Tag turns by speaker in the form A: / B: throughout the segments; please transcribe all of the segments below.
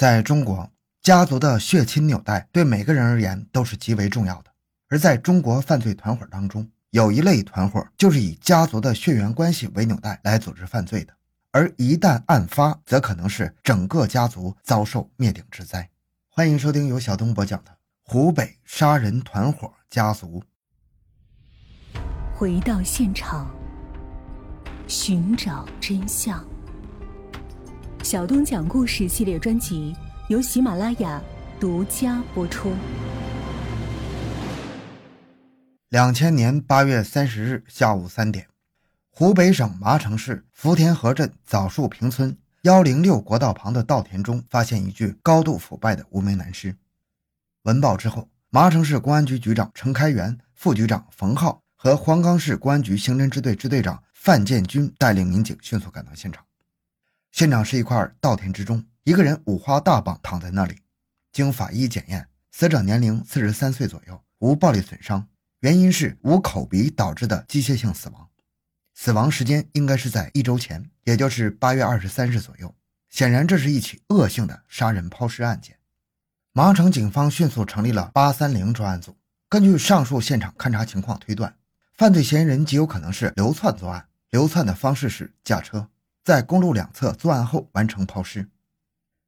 A: 在中国，家族的血亲纽带对每个人而言都是极为重要的。而在中国犯罪团伙当中，有一类团伙就是以家族的血缘关系为纽带来组织犯罪的。而一旦案发，则可能是整个家族遭受灭顶之灾。欢迎收听由小东播讲的《湖北杀人团伙家族》。
B: 回到现场，寻找真相。小东讲故事系列专辑由喜马拉雅独家播出。
A: 两千年八月三十日下午三点，湖北省麻城市福田河镇枣树坪村幺零六国道旁的稻田中，发现一具高度腐败的无名男尸。闻报之后，麻城市公安局局长程开元、副局长冯浩和黄冈市公安局刑侦支队支队长范建军带领民警迅速赶到现场。现场是一块稻田之中，一个人五花大绑躺在那里。经法医检验，死者年龄四十三岁左右，无暴力损伤，原因是无口鼻导致的机械性死亡。死亡时间应该是在一周前，也就是八月二十三日左右。显然，这是一起恶性的杀人抛尸案件。麻城警方迅速成立了八三零专案组，根据上述现场勘查情况推断，犯罪嫌疑人极有可能是流窜作案。流窜的方式是驾车。在公路两侧作案后完成抛尸，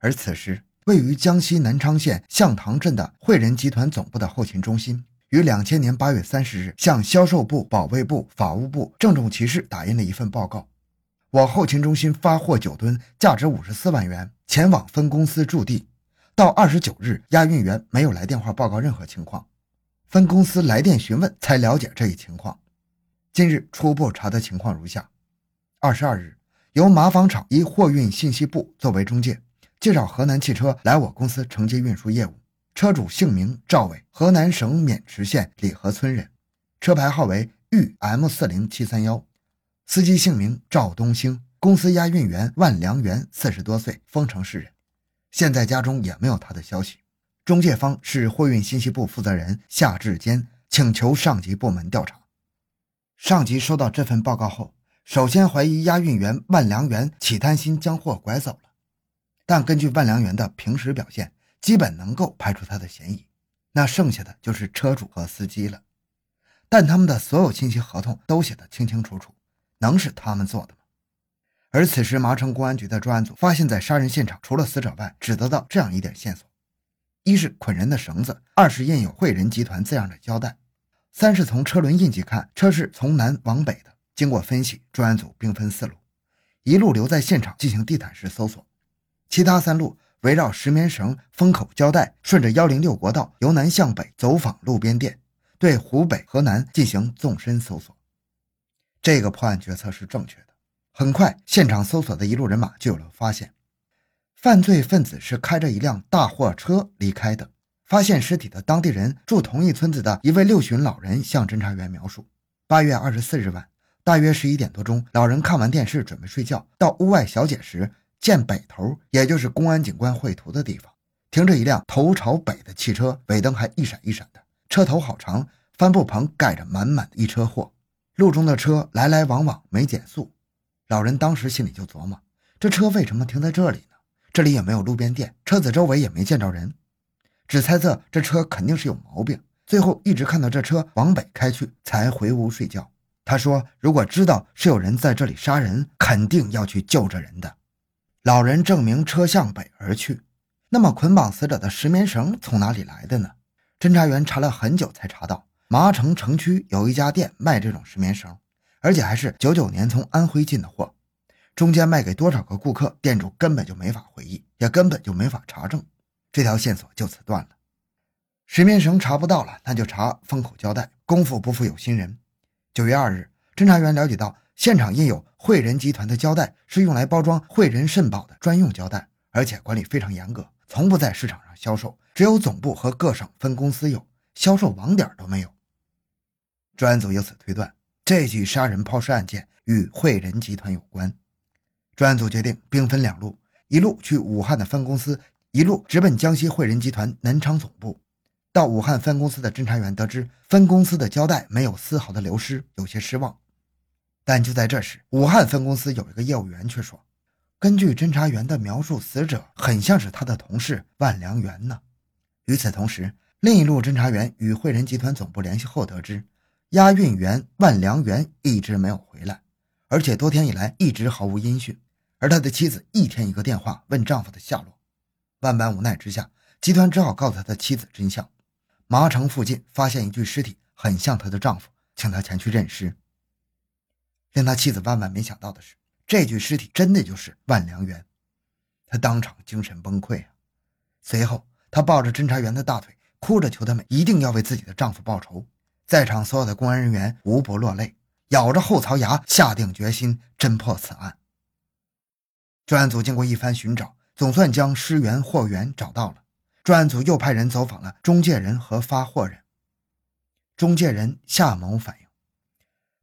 A: 而此时位于江西南昌县向塘镇的汇仁集团总部的后勤中心，于两千年八月三十日向销售部、保卫部、法务部郑重其事打印了一份报告：我后勤中心发货九吨，价值五十四万元，前往分公司驻地。到二十九日，押运员没有来电话报告任何情况，分公司来电询问才了解这一情况。今日初步查的情况如下：二十二日。由麻纺厂以货运信息部作为中介，介绍河南汽车来我公司承接运输业务。车主姓名赵伟，河南省渑池县李河村人，车牌号为豫 M 四零七三幺。司机姓名赵东兴，公司押运员万良元，四十多岁，丰城市人，现在家中也没有他的消息。中介方是货运信息部负责人夏志坚，请求上级部门调查。上级收到这份报告后。首先怀疑押运员万良元起贪心将货拐走了，但根据万良元的平时表现，基本能够排除他的嫌疑。那剩下的就是车主和司机了，但他们的所有信息合同都写得清清楚楚，能是他们做的吗？而此时麻城公安局的专案组发现，在杀人现场除了死者外，只得到这样一点线索：一是捆人的绳子，二是印有“汇仁集团”字样的胶带，三是从车轮印记看，车是从南往北的。经过分析，专案组兵分四路，一路留在现场进行地毯式搜索，其他三路围绕石棉绳、封口胶带，顺着幺零六国道由南向北走访路边店，对湖北、河南进行纵深搜索。这个破案决策是正确的。很快，现场搜索的一路人马就有了发现：犯罪分子是开着一辆大货车离开的。发现尸体的当地人住同一村子的一位六旬老人向侦查员描述：八月二十四日晚。大约十一点多钟，老人看完电视准备睡觉，到屋外小解时，见北头，也就是公安警官绘图的地方，停着一辆头朝北的汽车，尾灯还一闪一闪的，车头好长，帆布棚盖着满满的一车货，路中的车来来往往没减速。老人当时心里就琢磨：这车为什么停在这里呢？这里也没有路边店，车子周围也没见着人，只猜测这车肯定是有毛病。最后一直看到这车往北开去，才回屋睡觉。他说：“如果知道是有人在这里杀人，肯定要去救这人的。”老人证明车向北而去。那么捆绑死者的石棉绳从哪里来的呢？侦查员查了很久才查到，麻城城区有一家店卖这种石棉绳，而且还是九九年从安徽进的货。中间卖给多少个顾客，店主根本就没法回忆，也根本就没法查证。这条线索就此断了。石棉绳查不到了，那就查封口胶带。功夫不负有心人。九月二日，侦查员了解到，现场印有汇仁集团的胶带是用来包装汇仁肾宝的专用胶带，而且管理非常严格，从不在市场上销售，只有总部和各省分公司有，销售网点都没有。专案组由此推断，这起杀人抛尸案件与汇仁集团有关。专案组决定兵分两路，一路去武汉的分公司，一路直奔江西汇仁集团南昌总部。到武汉分公司的侦查员得知，分公司的胶带没有丝毫的流失，有些失望。但就在这时，武汉分公司有一个业务员却说：“根据侦查员的描述，死者很像是他的同事万良元呢。与此同时，另一路侦查员与汇仁集团总部联系后得知，押运员万良元一直没有回来，而且多天以来一直毫无音讯。而他的妻子一天一个电话问丈夫的下落。万般无奈之下，集团只好告诉他的妻子真相：麻城附近发现一具尸体，很像她的丈夫，请他前去认尸。令他妻子万万没想到的是。这具尸体真的就是万良元，他当场精神崩溃啊！随后，他抱着侦查员的大腿，哭着求他们一定要为自己的丈夫报仇。在场所有的公安人员无不落泪，咬着后槽牙，下定决心侦破此案。专案组经过一番寻找，总算将尸源货源找到了。专案组又派人走访了中介人和发货人。中介人夏某反映，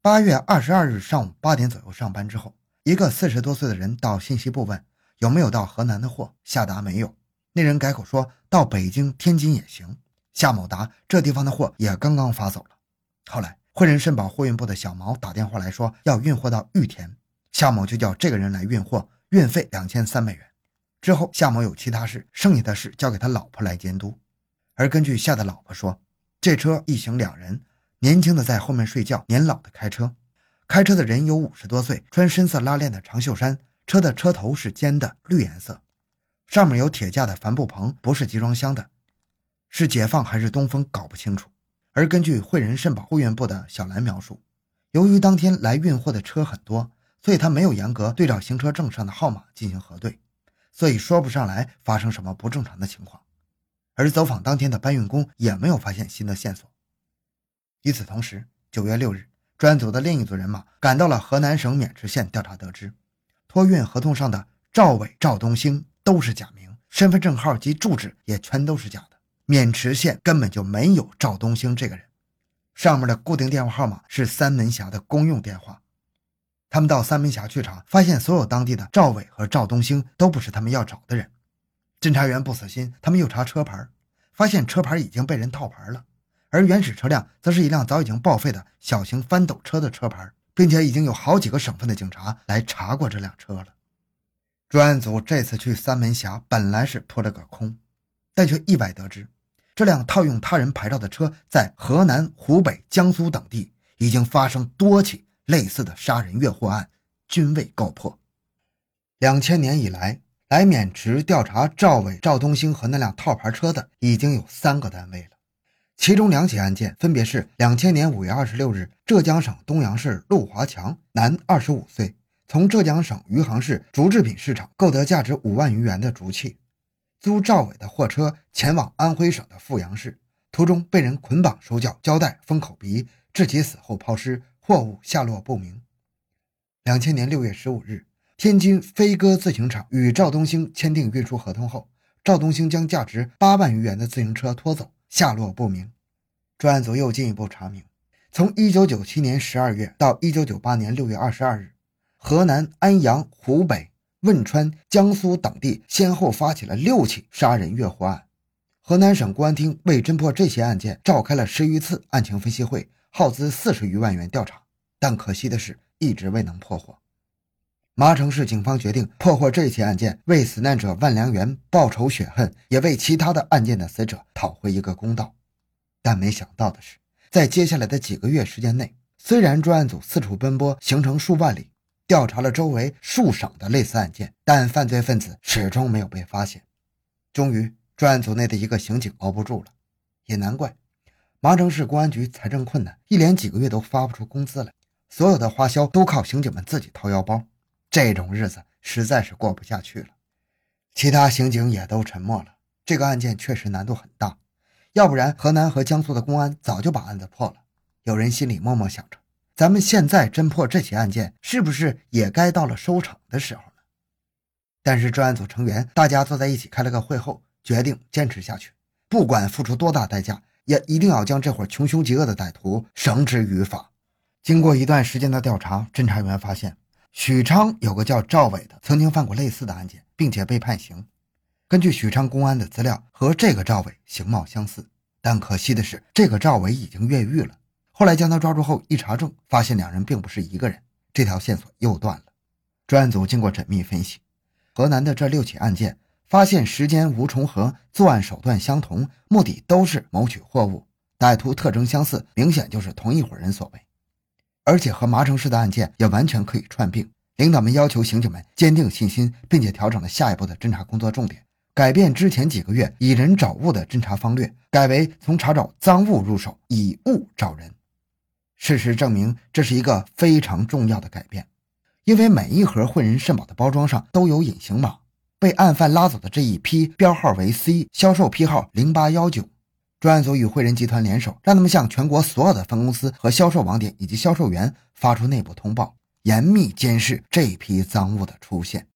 A: 八月二十二日上午八点左右上班之后。一个四十多岁的人到信息部问有没有到河南的货，夏达没有。那人改口说到北京、天津也行。夏某答这地方的货也刚刚发走了。后来汇仁肾宝货运部的小毛打电话来说要运货到玉田，夏某就叫这个人来运货，运费两千三百元。之后夏某有其他事，剩下的事交给他老婆来监督。而根据夏的老婆说，这车一行两人，年轻的在后面睡觉，年老的开车。开车的人有五十多岁，穿深色拉链的长袖衫，车的车头是尖的，绿颜色，上面有铁架的帆布棚，不是集装箱的，是解放还是东风搞不清楚。而根据汇仁肾宝货运部的小兰描述，由于当天来运货的车很多，所以他没有严格对照行车证上的号码进行核对，所以说不上来发生什么不正常的情况。而走访当天的搬运工也没有发现新的线索。与此同时，九月六日。专案组的另一组人马赶到了河南省渑池县调查，得知托运合同上的赵伟、赵东兴都是假名，身份证号及住址也全都是假的。渑池县根本就没有赵东兴这个人，上面的固定电话号码是三门峡的公用电话。他们到三门峡去查，发现所有当地的赵伟和赵东兴都不是他们要找的人。侦查员不死心，他们又查车牌，发现车牌已经被人套牌了。而原始车辆则是一辆早已经报废的小型翻斗车的车牌，并且已经有好几个省份的警察来查过这辆车了。专案组这次去三门峡本来是扑了个空，但却意外得知，这辆套用他人牌照的车在河南、湖北、江苏等地已经发生多起类似的杀人越货案，均未告破。两千年以来，来渑池调查赵伟、赵东兴和那辆套牌车的已经有三个单位了。其中两起案件分别是：两千年五月二十六日，浙江省东阳市陆华强，男，二十五岁，从浙江省余杭市竹制品市场购得价值五万余元的竹器，租赵伟的货车前往安徽省的阜阳市，途中被人捆绑手脚、胶带封口鼻，致其死后抛尸，货物下落不明。两千年六月十五日，天津飞鸽自行厂与赵东兴签订运输合同后，赵东兴将价值八万余元的自行车拖走。下落不明，专案组又进一步查明，从1997年12月到1998年6月22日，河南安阳、湖北汶川、江苏等地先后发起了六起杀人越货案。河南省公安厅为侦破这些案件，召开了十余次案情分析会，耗资四十余万元调查，但可惜的是，一直未能破获。麻城市警方决定破获这起案件，为死难者万良元报仇雪恨，也为其他的案件的死者讨回一个公道。但没想到的是，在接下来的几个月时间内，虽然专案组四处奔波，行程数万里，调查了周围数省的类似案件，但犯罪分子始终没有被发现。终于，专案组内的一个刑警熬不住了，也难怪，麻城市公安局财政困难，一连几个月都发不出工资来，所有的花销都靠刑警们自己掏腰包。这种日子实在是过不下去了，其他刑警也都沉默了。这个案件确实难度很大，要不然河南和江苏的公安早就把案子破了。有人心里默默想着：咱们现在侦破这起案件，是不是也该到了收场的时候了？但是专案组成员大家坐在一起开了个会后，决定坚持下去，不管付出多大代价，也一定要将这伙穷凶极恶的歹徒绳之于法。经过一段时间的调查，侦查员发现。许昌有个叫赵伟的，曾经犯过类似的案件，并且被判刑。根据许昌公安的资料，和这个赵伟形貌相似，但可惜的是，这个赵伟已经越狱了。后来将他抓住后，一查证，发现两人并不是一个人，这条线索又断了。专案组经过缜密分析，河南的这六起案件，发现时间无重合，作案手段相同，目的都是谋取货物，歹徒特征相似，明显就是同一伙人所为。而且和麻城市的案件也完全可以串并。领导们要求刑警们坚定信心，并且调整了下一步的侦查工作重点，改变之前几个月以人找物的侦查方略，改为从查找赃物入手，以物找人。事实证明，这是一个非常重要的改变，因为每一盒混人肾宝的包装上都有隐形码，被案犯拉走的这一批标号为 C，销售批号零八幺九。专案组与汇仁集团联手，让他们向全国所有的分公司和销售网点以及销售员发出内部通报。严密监视这批赃物的出现。